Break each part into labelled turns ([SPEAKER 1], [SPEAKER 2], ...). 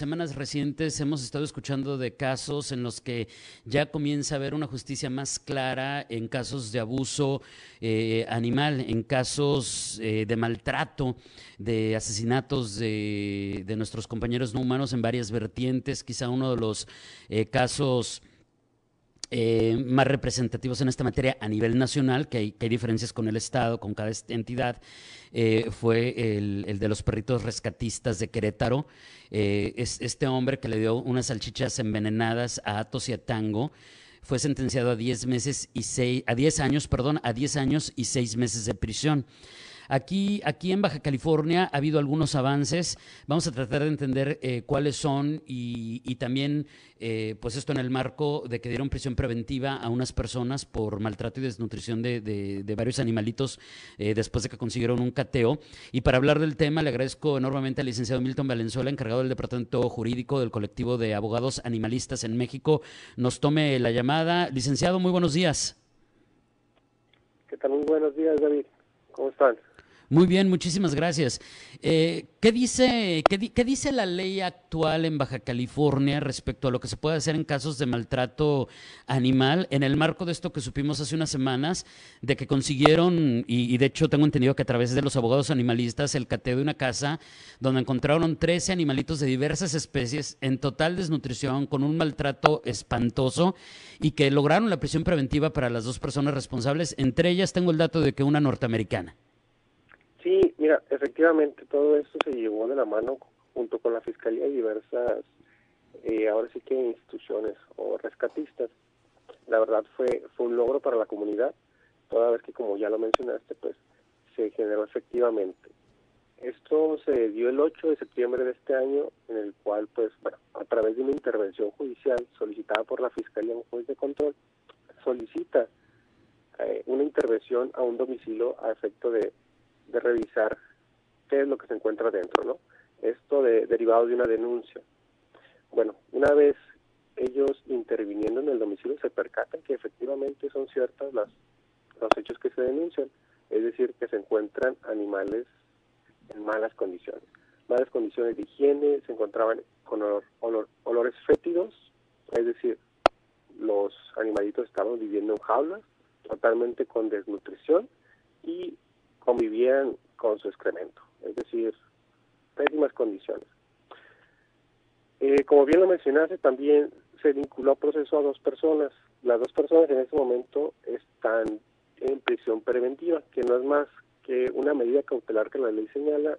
[SPEAKER 1] semanas recientes hemos estado escuchando de casos en los que ya comienza a haber una justicia más clara en casos de abuso eh, animal, en casos eh, de maltrato, de asesinatos de, de, nuestros compañeros no humanos en varias vertientes. Quizá uno de los eh, casos eh, más representativos en esta materia a nivel nacional, que hay, que hay diferencias con el Estado, con cada entidad, eh, fue el, de los perritos rescatistas de Querétaro. Eh, es este hombre que le dio unas salchichas envenenadas a Atos y a Tango fue sentenciado a 10 meses y seis, a 10 años, perdón, a 10 años y 6 meses de prisión. Aquí, aquí en Baja California ha habido algunos avances. Vamos a tratar de entender eh, cuáles son y, también, eh, pues esto en el marco de que dieron prisión preventiva a unas personas por maltrato y desnutrición de, de, de varios animalitos eh, después de que consiguieron un cateo. Y para hablar del tema, le agradezco enormemente al licenciado Milton Valenzuela, encargado del Departamento Jurídico del Colectivo de Abogados Animalistas en México, nos tome la llamada. Licenciado, muy buenos días.
[SPEAKER 2] ¿Qué tal? Muy buenos días, David. ¿Cómo están?
[SPEAKER 1] Muy bien, muchísimas gracias. Eh, ¿qué, dice, qué, ¿Qué dice la ley actual en Baja California respecto a lo que se puede hacer en casos de maltrato animal en el marco de esto que supimos hace unas semanas, de que consiguieron, y, y de hecho tengo entendido que a través de los abogados animalistas, el cateo de una casa donde encontraron 13 animalitos de diversas especies en total desnutrición, con un maltrato espantoso, y que lograron la prisión preventiva para las dos personas responsables. Entre ellas tengo el dato de que una norteamericana.
[SPEAKER 2] Sí, mira, efectivamente todo esto se llevó de la mano junto con la Fiscalía y diversas, eh, ahora sí que instituciones o rescatistas. La verdad fue, fue un logro para la comunidad, toda vez que como ya lo mencionaste, pues se generó efectivamente. Esto se dio el 8 de septiembre de este año, en el cual, pues, bueno, a través de una intervención judicial solicitada por la Fiscalía, un juez de control, solicita eh, una intervención a un domicilio a efecto de de revisar qué es lo que se encuentra dentro, ¿no? Esto de, derivado de una denuncia. Bueno, una vez ellos interviniendo en el domicilio se percatan que efectivamente son ciertas las los hechos que se denuncian, es decir, que se encuentran animales en malas condiciones, malas condiciones de higiene, se encontraban con olor, olor, olores fétidos, es decir, los animalitos estaban viviendo en jaulas, totalmente con desnutrición y convivían con su excremento, es decir, pésimas condiciones. Eh, como bien lo mencionaste, también se vinculó a proceso a dos personas. Las dos personas en este momento están en prisión preventiva, que no es más que una medida cautelar que la ley señala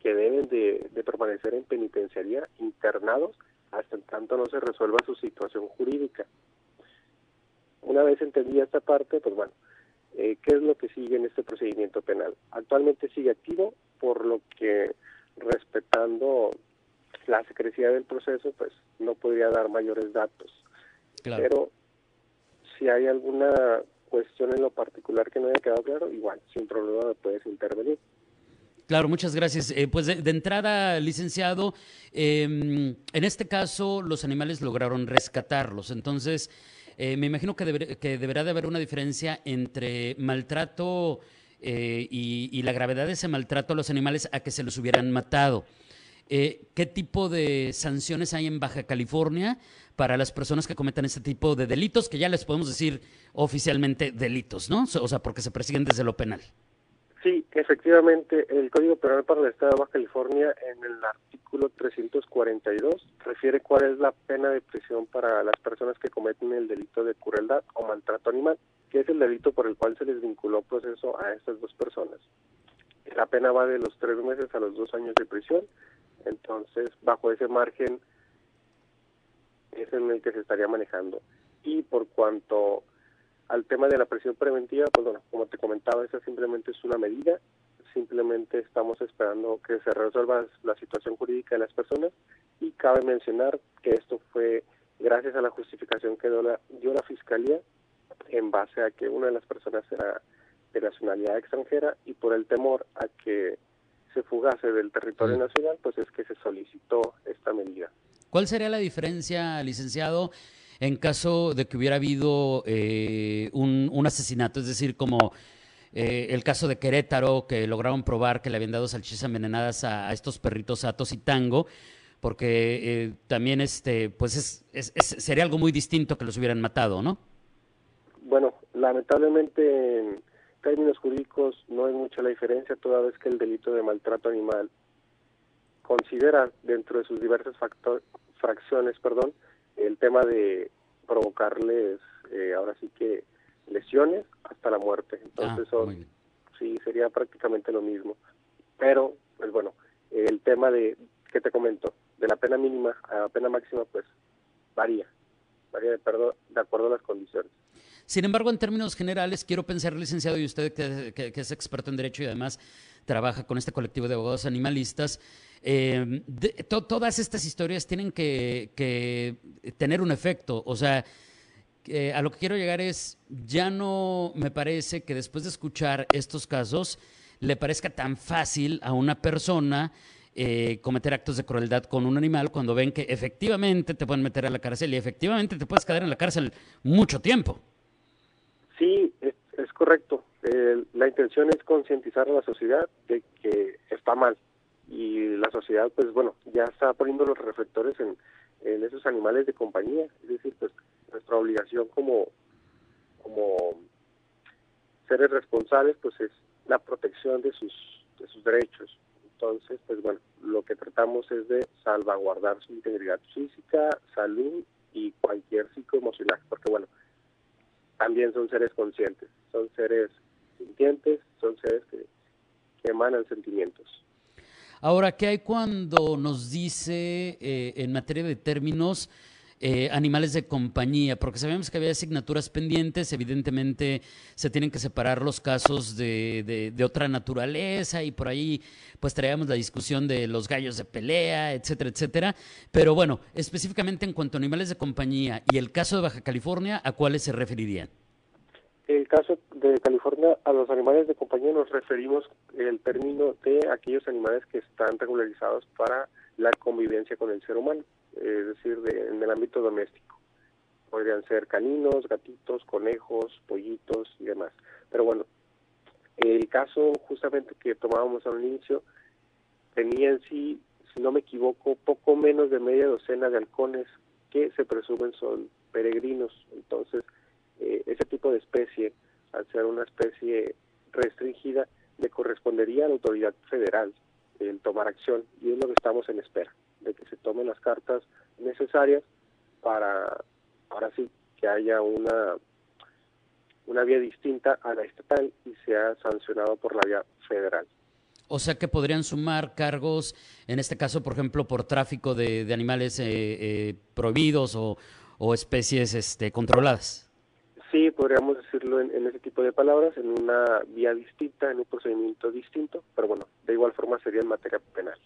[SPEAKER 2] que deben de, de permanecer en penitenciaría internados hasta en tanto no se resuelva su situación jurídica. Una vez entendida esta parte, pues bueno, eh, qué es lo que sigue en este procedimiento penal. Actualmente sigue activo, por lo que respetando la secrecía del proceso, pues no podría dar mayores datos. Claro. Pero si hay alguna cuestión en lo particular que no haya quedado claro, igual, sin problema puedes intervenir.
[SPEAKER 1] Claro, muchas gracias. Eh, pues de, de, entrada, licenciado, eh, en este caso los animales lograron rescatarlos. Entonces, eh, me imagino que, que, deberá de haber una diferencia entre maltrato eh, y, y, la gravedad de ese maltrato a los animales a que se los hubieran matado. Eh, ¿Qué tipo de sanciones hay en Baja California para las personas que cometan este tipo de delitos, que ya les podemos decir oficialmente delitos, ¿no? O sea, porque se persiguen desde lo penal.
[SPEAKER 2] Sí, efectivamente, el Código Penal para el Estado de Baja California en el artículo 342 refiere cuál es la pena de prisión para las personas que cometen el delito de crueldad o maltrato animal, que es el delito por el cual se les vinculó proceso a estas dos personas. La pena va de los tres meses a los dos años de prisión, entonces bajo ese margen es en el que se estaría manejando. Y por cuanto al tema de la presión preventiva, pues bueno, como te comentaba, esa simplemente es una medida, simplemente estamos esperando que se resuelva la situación jurídica de las personas. Y cabe mencionar que esto fue gracias a la justificación que dio la, dio la Fiscalía en base a que una de las personas era de nacionalidad extranjera y por el temor a que se fugase del territorio nacional, pues es que se solicitó esta medida.
[SPEAKER 1] ¿Cuál sería la diferencia, licenciado, en caso de que hubiera habido eh, un, asesinato? Es decir, como eh, el caso de Querétaro, que lograron probar que le habían dado salchichas envenenadas a, estos perritos Atos y Tango, porque eh, también este, pues es, sería algo muy distinto que los hubieran matado, ¿no?
[SPEAKER 2] Bueno, lamentablemente en términos jurídicos no hay mucha la diferencia, toda vez que el delito de maltrato animal considera dentro de sus diversas fracciones, perdón, el tema de provocarles eh, ahora sí que lesiones hasta la muerte. Entonces ah, sí sería prácticamente lo mismo. Pero pues bueno, el tema de que te comento, de la pena mínima a la pena máxima pues varía, varía de, de acuerdo a las condiciones.
[SPEAKER 1] Sin embargo, en términos generales, quiero pensar, licenciado, y usted que, es experto en derecho y además trabaja con este colectivo de abogados animalistas, eh, todas estas historias tienen que, tener un efecto. O sea, a lo que quiero llegar es, ya no me parece que después de escuchar estos casos, le parezca tan fácil a una persona eh, cometer actos de crueldad con un animal cuando ven que efectivamente te pueden meter a la cárcel y efectivamente te puedes quedar en la cárcel mucho tiempo.
[SPEAKER 2] Sí, es, correcto. la intención es concientizar a la sociedad de que está mal y la sociedad, pues bueno, ya está poniendo los reflectores en, esos animales de compañía. Es decir, pues nuestra obligación como, como seres responsables, pues es la protección de sus, de sus derechos. Entonces, pues bueno, lo que tratamos es de salvaguardar su integridad física, salud y cualquier psicoemocional, porque bueno, también son seres conscientes, son seres sintientes, son seres que, emanan sentimientos.
[SPEAKER 1] Ahora, ¿qué hay cuando nos dice eh, en materia de términos eh, animales de compañía, porque sabemos que había asignaturas pendientes, evidentemente se tienen que separar los casos de, de, otra naturaleza y por ahí pues traíamos la discusión de los gallos de pelea, etcétera, etcétera. Pero bueno, específicamente en cuanto a animales de compañía y el caso de Baja California, ¿a cuáles se referirían?
[SPEAKER 2] El caso de California, a los animales de compañía nos referimos el término de aquellos animales que están regularizados para la convivencia con el ser humano es decir, en el ámbito doméstico. Podrían ser caninos, gatitos, conejos, pollitos y demás. Pero bueno, el caso justamente que tomábamos al inicio tenía en sí, si no me equivoco, poco menos de media docena de halcones que se presumen son peregrinos. Entonces, eh, ese tipo de especie, al ser una especie restringida, le correspondería a la autoridad federal el tomar acción y es lo que estamos en espera de que se tomen las cartas necesarias para ahora sí que haya una una vía distinta a la estatal y sea sancionado por la vía federal.
[SPEAKER 1] O sea que podrían sumar cargos, en este caso, por ejemplo, por tráfico de, animales eh, eh, prohibidos o, especies este, controladas.
[SPEAKER 2] Sí, podríamos decirlo en, en, ese tipo de palabras, en una vía distinta, en un procedimiento distinto, pero bueno, de igual forma sería en materia penal.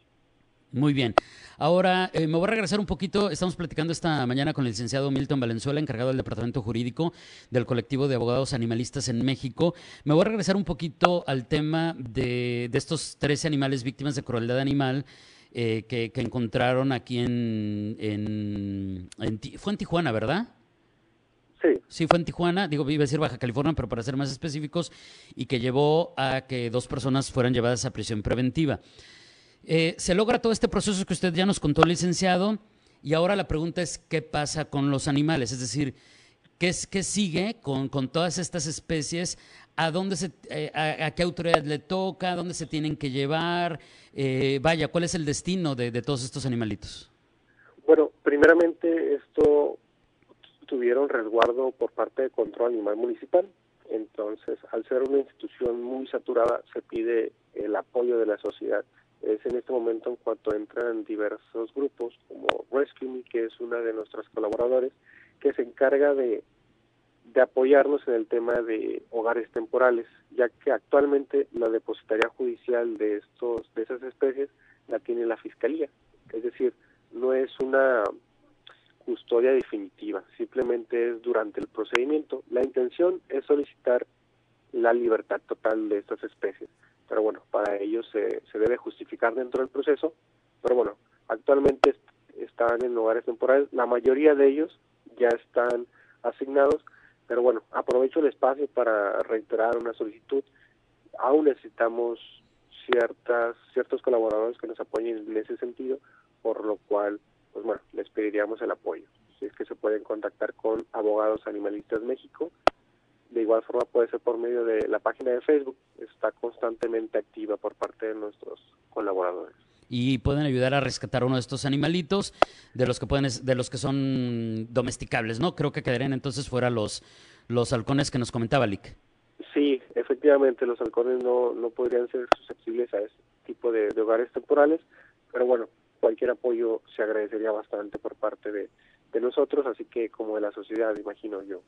[SPEAKER 1] Muy bien. Ahora eh, me voy a regresar un poquito. Estamos platicando esta mañana con el licenciado Milton Valenzuela, encargado del Departamento Jurídico del Colectivo de Abogados Animalistas en México. Me voy a regresar un poquito al tema de, estos 13 animales víctimas de crueldad animal. Eh, que, encontraron aquí en, en, Fue en Tijuana, ¿verdad?
[SPEAKER 2] Sí.
[SPEAKER 1] Sí, fue en Tijuana, digo, iba a decir Baja California, pero para ser más específicos, y que llevó a que dos personas fueran llevadas a prisión preventiva. Eh, se logra todo este proceso que usted ya nos contó, licenciado, y ahora la pregunta es, ¿qué pasa con los animales? Es decir, ¿qué, es, qué sigue con, todas estas especies? ¿A, dónde se, eh, a, qué autoridad le toca? ¿A dónde se tienen que llevar? Eh, vaya, ¿cuál es el destino de, de todos estos animalitos?
[SPEAKER 2] Bueno, primeramente tuvieron resguardo por parte de Control Animal Municipal. Entonces, al ser una institución muy saturada, se pide el apoyo de la sociedad es en este momento en cuanto entran diversos grupos como Rescue Me, que es una de nuestras colaboradores, que se encarga de, de apoyarnos en el tema de hogares temporales, ya que actualmente la depositaría judicial de estos de esas especies la tiene la fiscalía, es decir, no es una custodia definitiva, simplemente es durante el procedimiento. La intención es solicitar la libertad total de estas especies pero bueno, para ello se, se debe justificar dentro del proceso, pero bueno, actualmente están en lugares temporales. La mayoría de ellos ya están asignados, pero bueno, aprovecho el espacio para reiterar una solicitud. Aún necesitamos ciertas ciertos colaboradores que nos apoyen en ese sentido, por lo cual, pues bueno, les pediríamos el apoyo. Si es que se pueden contactar con Abogados Animalistas México, de igual forma puede ser por medio de la página de Facebook, está constantemente activa por parte de nuestros colaboradores.
[SPEAKER 1] Y pueden ayudar a rescatar uno de estos animalitos, de los que pueden, de los que son domesticables, ¿no? Creo que quedarían entonces fuera los, los halcones que nos comentaba Lick.
[SPEAKER 2] Sí, efectivamente, los halcones no, no podrían ser susceptibles a este tipo de, de hogares temporales, pero bueno, cualquier apoyo se agradecería bastante por parte de, nosotros, así que como de la sociedad, imagino yo.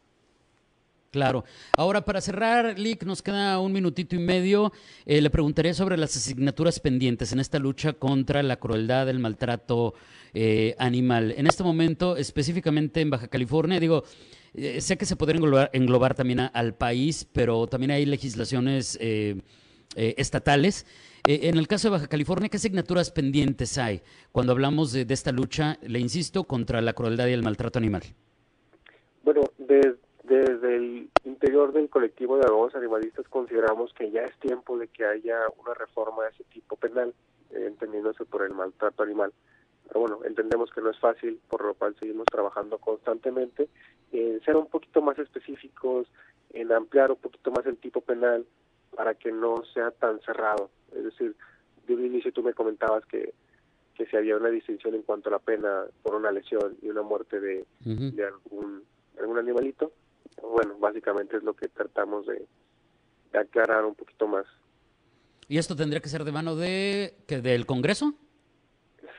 [SPEAKER 1] Claro. Ahora, para cerrar, Lick, nos queda un minutito y medio. Eh, le preguntaría sobre las asignaturas pendientes en esta lucha contra la crueldad, el maltrato eh, animal. En este momento, específicamente en Baja California, digo, eh, sé que se podría englobar, englobar también al país, pero también hay legislaciones estatales. En el caso de Baja California, ¿qué asignaturas pendientes hay cuando hablamos de, de esta lucha, le insisto, contra la crueldad y el maltrato animal?
[SPEAKER 2] Bueno, desde desde el interior del colectivo de abogados animalistas consideramos que ya es tiempo de que haya una reforma de ese tipo penal, eh, entendiéndose por el maltrato animal. Pero bueno, entendemos que no es fácil, por lo cual seguimos trabajando constantemente en ser un poquito más específicos, en ampliar un poquito más el tipo penal para que no sea tan cerrado. Es decir, de un inicio tú me comentabas que, que si había una distinción en cuanto a la pena por una lesión y una muerte de, de algún, algún animalito, bueno, básicamente es lo que tratamos de, aclarar un poquito más.
[SPEAKER 1] ¿Y esto tendría que ser de mano de que del Congreso?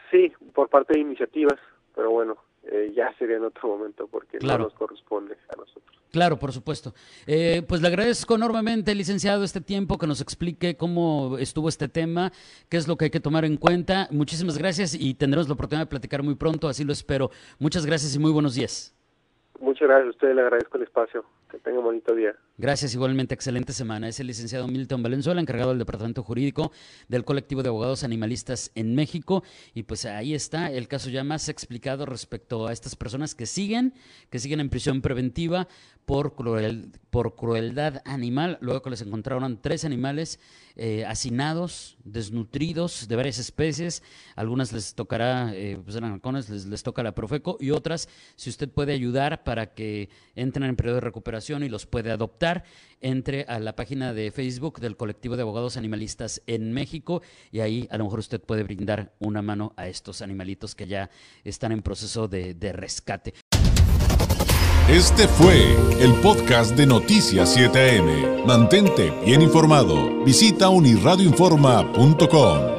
[SPEAKER 2] Sí, por parte de iniciativas, pero bueno, eh, ya sería en otro momento porque no nos corresponde a nosotros.
[SPEAKER 1] Claro, por supuesto. Eh, pues le agradezco enormemente, licenciado, este tiempo que nos explique cómo estuvo este tema, qué es lo que hay que tomar en cuenta. Muchísimas gracias y tendremos la oportunidad de platicar muy pronto, así lo espero. Muchas gracias y muy buenos días.
[SPEAKER 2] Muchas gracias a usted, le agradezco el espacio. Que tenga un bonito día.
[SPEAKER 1] Gracias, igualmente, excelente semana. Es el licenciado Milton Valenzuela, encargado del Departamento Jurídico del Colectivo de Abogados Animalistas en México. Y pues ahí está el caso ya más explicado respecto a estas personas que siguen, que siguen en prisión preventiva por, por crueldad animal, luego que les encontraron tres animales eh, hacinados, desnutridos de varias especies. Algunas les tocará, eh, pues eran halcones, les toca la Profeco y otras, si usted puede ayudar para que entren en periodo de recuperación y los puede adoptar, entre a la página de Facebook del colectivo de abogados animalistas en México y ahí a lo mejor usted puede brindar una mano a estos animalitos que ya están en proceso de, de rescate.
[SPEAKER 3] Este fue el podcast de Noticias 7am. Mantente bien informado. Visita unirradioinforma.com.